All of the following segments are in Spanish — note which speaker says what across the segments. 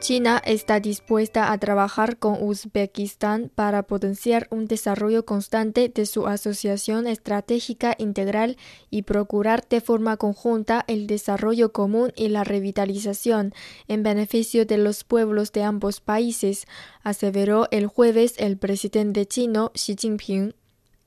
Speaker 1: China está dispuesta a trabajar con Uzbekistán para potenciar un desarrollo constante de su asociación estratégica integral y procurar de forma conjunta el desarrollo común y la revitalización en beneficio de los pueblos de ambos países, aseveró el jueves el presidente chino Xi Jinping.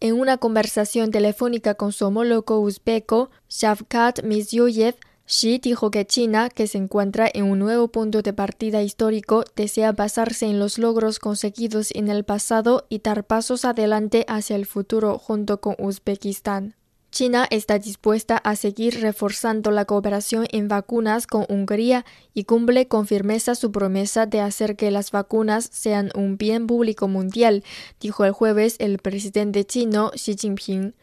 Speaker 1: En una conversación telefónica con su homólogo uzbeco, Shavkat Mirziyoyev, Xi dijo que China, que se encuentra en un nuevo punto de partida histórico, desea basarse en los logros conseguidos en el pasado y dar pasos adelante hacia el futuro junto con Uzbekistán. China está dispuesta a seguir reforzando la cooperación en vacunas con Hungría y cumple con firmeza su promesa de hacer que las vacunas sean un bien público mundial, dijo el jueves el presidente chino Xi Jinping.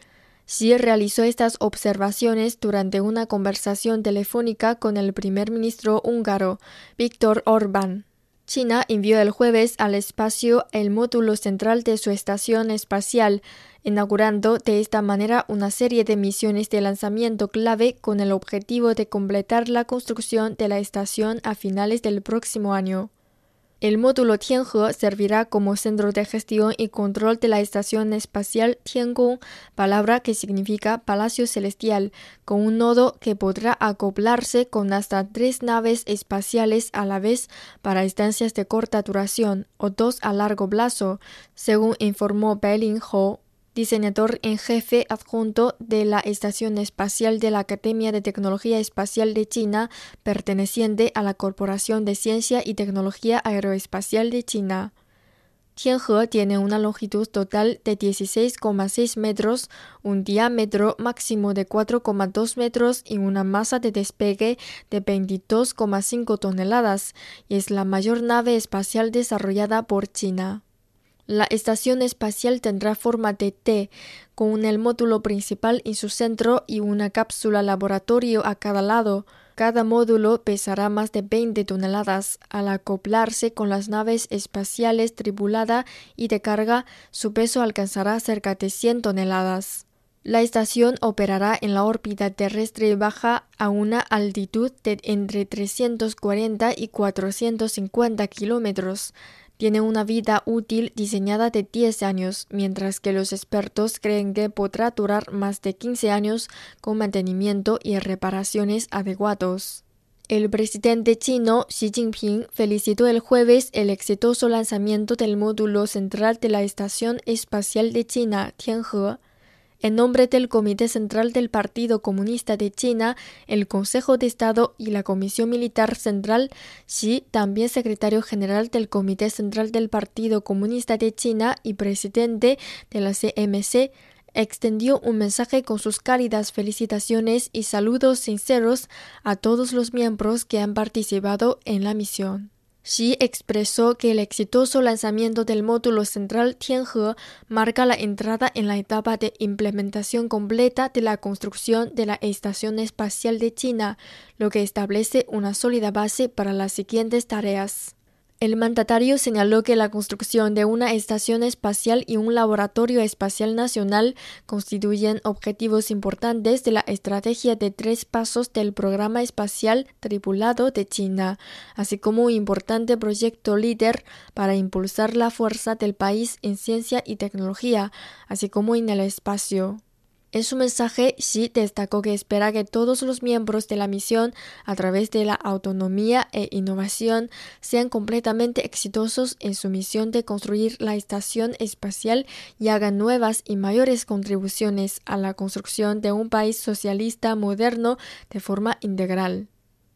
Speaker 1: Xi realizó estas observaciones durante una conversación telefónica con el primer ministro húngaro, Víctor Orbán. China envió el jueves al espacio el módulo central de su estación espacial, inaugurando de esta manera una serie de misiones de lanzamiento clave con el objetivo de completar la construcción de la estación a finales del próximo año. El módulo Tianhe servirá como centro de gestión y control de la estación espacial Tiangong, palabra que significa Palacio Celestial, con un nodo que podrá acoplarse con hasta tres naves espaciales a la vez para estancias de corta duración o dos a largo plazo, según informó Beilin Ho, diseñador en jefe adjunto de la Estación Espacial de la Academia de Tecnología Espacial de China, perteneciente a la Corporación de Ciencia y Tecnología Aeroespacial de China. Tianhe tiene una longitud total de 16,6 metros, un diámetro máximo de 4,2 metros y una masa de despegue de 22,5 toneladas, y es la mayor nave espacial desarrollada por China. La estación espacial tendrá forma de T, con el módulo principal en su centro y una cápsula laboratorio a cada lado. Cada módulo pesará más de 20 toneladas. Al acoplarse con las naves espaciales tripulada y de carga, su peso alcanzará cerca de 100 toneladas. La estación operará en la órbita terrestre baja a una altitud de entre 340 y 450 kilómetros tiene una vida útil diseñada de 10 años, mientras que los expertos creen que podrá durar más de 15 años con mantenimiento y reparaciones adecuados. El presidente chino Xi Jinping felicitó el jueves el exitoso lanzamiento del módulo central de la Estación Espacial de China, Tianhe. En nombre del Comité Central del Partido Comunista de China, el Consejo de Estado y la Comisión Militar Central, Xi, también secretario general del Comité Central del Partido Comunista de China y presidente de la CMC, extendió un mensaje con sus cálidas felicitaciones y saludos sinceros a todos los miembros que han participado en la misión. Xi expresó que el exitoso lanzamiento del módulo central Tianhe marca la entrada en la etapa de implementación completa de la construcción de la Estación Espacial de China, lo que establece una sólida base para las siguientes tareas. El mandatario señaló que la construcción de una estación espacial y un laboratorio espacial nacional constituyen objetivos importantes de la estrategia de tres pasos del programa espacial tripulado de China, así como un importante proyecto líder para impulsar la fuerza del país en ciencia y tecnología, así como en el espacio. En su mensaje, Xi destacó que espera que todos los miembros de la misión, a través de la autonomía e innovación, sean completamente exitosos en su misión de construir la estación espacial y hagan nuevas y mayores contribuciones a la construcción de un país socialista moderno de forma integral.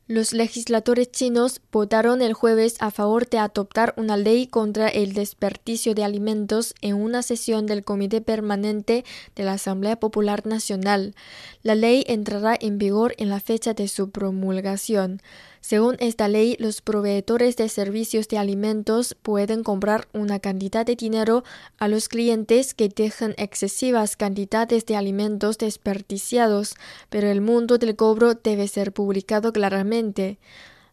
Speaker 1: Los legisladores chinos votaron el jueves a favor de adoptar una ley contra el desperdicio de alimentos en una sesión del Comité Permanente de la Asamblea Popular Nacional. La ley entrará en vigor en la fecha de su promulgación. Según esta ley, los proveedores de servicios de alimentos pueden comprar una cantidad de dinero a los clientes que dejan excesivas cantidades de alimentos desperdiciados, pero el mundo del cobro debe ser publicado claramente.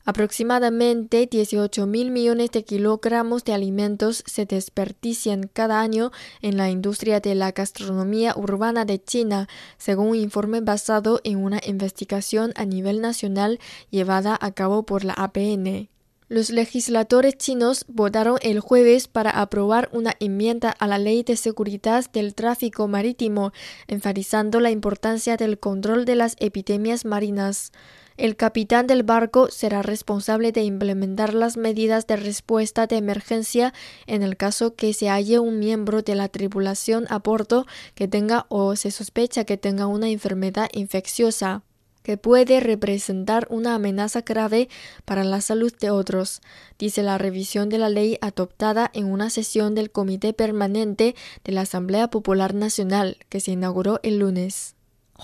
Speaker 1: Aproximadamente 18 mil millones de kilogramos de alimentos se desperdician cada año en la industria de la gastronomía urbana de China, según un informe basado en una investigación a nivel nacional llevada a cabo por la APN. Los legisladores chinos votaron el jueves para aprobar una enmienda a la Ley de Seguridad del Tráfico Marítimo, enfatizando la importancia del control de las epidemias marinas. El capitán del barco será responsable de implementar las medidas de respuesta de emergencia en el caso que se halle un miembro de la tripulación a bordo que tenga o se sospecha que tenga una enfermedad infecciosa que puede representar una amenaza grave para la salud de otros, dice la revisión de la ley adoptada en una sesión del Comité Permanente de la Asamblea Popular Nacional que se inauguró el lunes.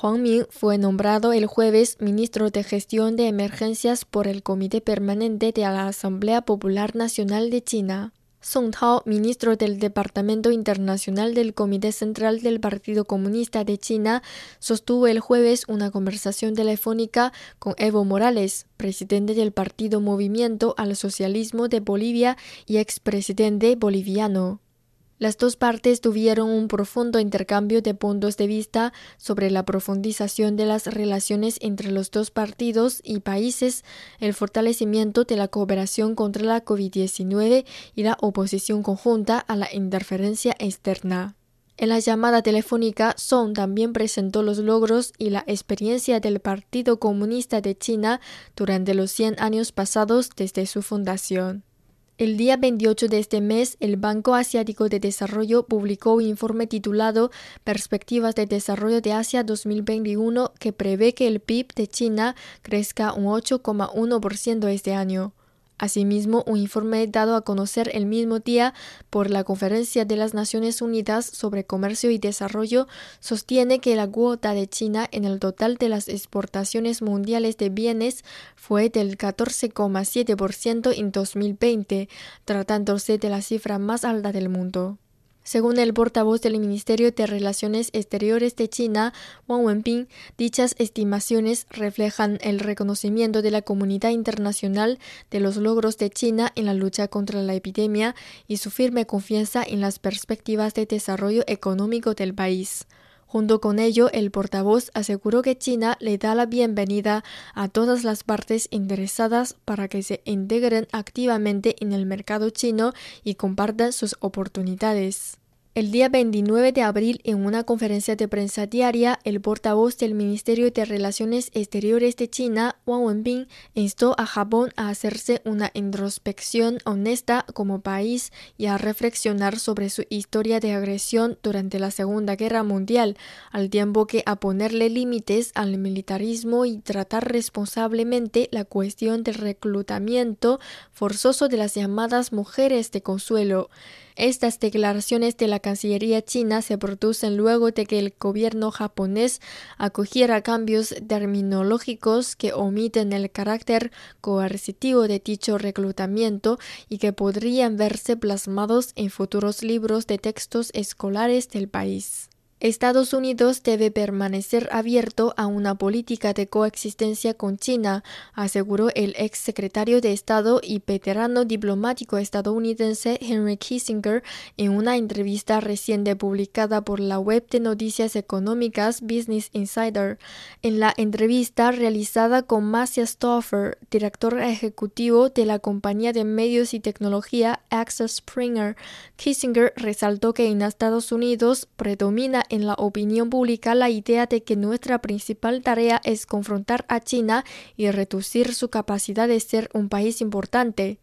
Speaker 1: Huang Ming fue nombrado el jueves ministro de Gestión de Emergencias por el Comité Permanente de la Asamblea Popular Nacional de China. Song Tao, ministro del Departamento Internacional del Comité Central del Partido Comunista de China, sostuvo el jueves una conversación telefónica con Evo Morales, presidente del Partido Movimiento al Socialismo de Bolivia y expresidente boliviano. Las dos partes tuvieron un profundo intercambio de puntos de vista sobre la profundización de las relaciones entre los dos partidos y países, el fortalecimiento de la cooperación contra la COVID-19 y la oposición conjunta a la interferencia externa. En la llamada telefónica, Song también presentó los logros y la experiencia del Partido Comunista de China durante los 100 años pasados desde su fundación. El día 28 de este mes, el Banco Asiático de Desarrollo publicó un informe titulado Perspectivas de Desarrollo de Asia 2021 que prevé que el PIB de China crezca un 8,1% este año. Asimismo, un informe dado a conocer el mismo día por la Conferencia de las Naciones Unidas sobre Comercio y Desarrollo sostiene que la cuota de China en el total de las exportaciones mundiales de bienes fue del 14,7% en 2020, tratándose de la cifra más alta del mundo. Según el portavoz del Ministerio de Relaciones Exteriores de China, Wang Wenbin, dichas estimaciones reflejan el reconocimiento de la comunidad internacional de los logros de China en la lucha contra la epidemia y su firme confianza en las perspectivas de desarrollo económico del país. Junto con ello, el portavoz aseguró que China le da la bienvenida a todas las partes interesadas para que se integren activamente en el mercado chino y compartan sus oportunidades. El día 29 de abril, en una conferencia de prensa diaria, el portavoz del Ministerio de Relaciones Exteriores de China, Wang Wenbin, instó a Japón a hacerse una introspección honesta como país y a reflexionar sobre su historia de agresión durante la Segunda Guerra Mundial, al tiempo que a ponerle límites al militarismo y tratar responsablemente la cuestión del reclutamiento forzoso de las llamadas mujeres de consuelo. Estas declaraciones de la Cancillería china se producen luego de que el gobierno japonés acogiera cambios terminológicos que omiten el carácter coercitivo de dicho reclutamiento y que podrían verse plasmados en futuros libros de textos escolares del país. Estados Unidos debe permanecer abierto a una política de coexistencia con China, aseguró el ex secretario de Estado y veterano diplomático estadounidense Henry Kissinger en una entrevista reciente publicada por la web de noticias económicas Business Insider. En la entrevista realizada con Marcia Stoffer, director ejecutivo de la compañía de medios y tecnología Access Springer, Kissinger resaltó que en Estados Unidos predomina en la opinión pública la idea de que nuestra principal tarea es confrontar a China y reducir su capacidad de ser un país importante.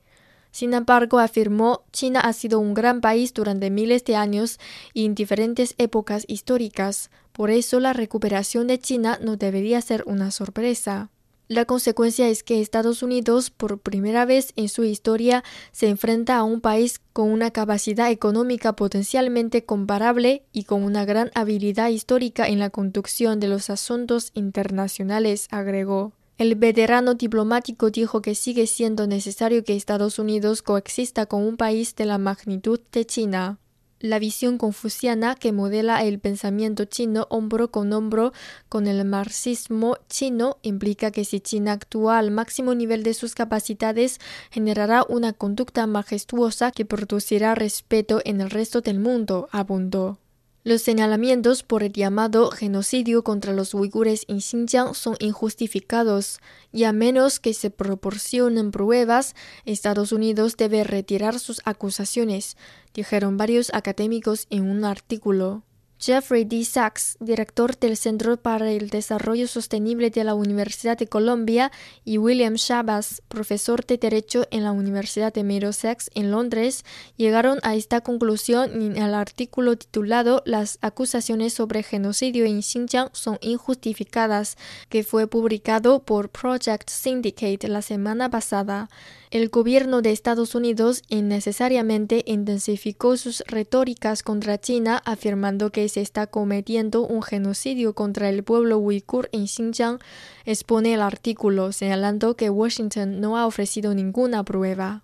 Speaker 1: Sin embargo, afirmó, China ha sido un gran país durante miles de años y en diferentes épocas históricas. Por eso la recuperación de China no debería ser una sorpresa. La consecuencia es que Estados Unidos, por primera vez en su historia, se enfrenta a un país con una capacidad económica potencialmente comparable y con una gran habilidad histórica en la conducción de los asuntos internacionales, agregó. El veterano diplomático dijo que sigue siendo necesario que Estados Unidos coexista con un país de la magnitud de China. La visión confuciana que modela el pensamiento chino hombro con hombro con el marxismo chino implica que si China actúa al máximo nivel de sus capacidades, generará una conducta majestuosa que producirá respeto en el resto del mundo, abundó. Los señalamientos por el llamado genocidio contra los uigures en Xinjiang son injustificados y a menos que se proporcionen pruebas, Estados Unidos debe retirar sus acusaciones, dijeron varios académicos en un artículo. Jeffrey D. Sachs, director del Centro para el Desarrollo Sostenible de la Universidad de Colombia, y William Shabazz, profesor de Derecho en la Universidad de Middlesex en Londres, llegaron a esta conclusión en el artículo titulado Las acusaciones sobre genocidio en Xinjiang son injustificadas, que fue publicado por Project Syndicate la semana pasada el gobierno de Estados Unidos innecesariamente intensificó sus retóricas contra China, afirmando que se está cometiendo un genocidio contra el pueblo uigur en Xinjiang, expone el artículo, señalando que Washington no ha ofrecido ninguna prueba.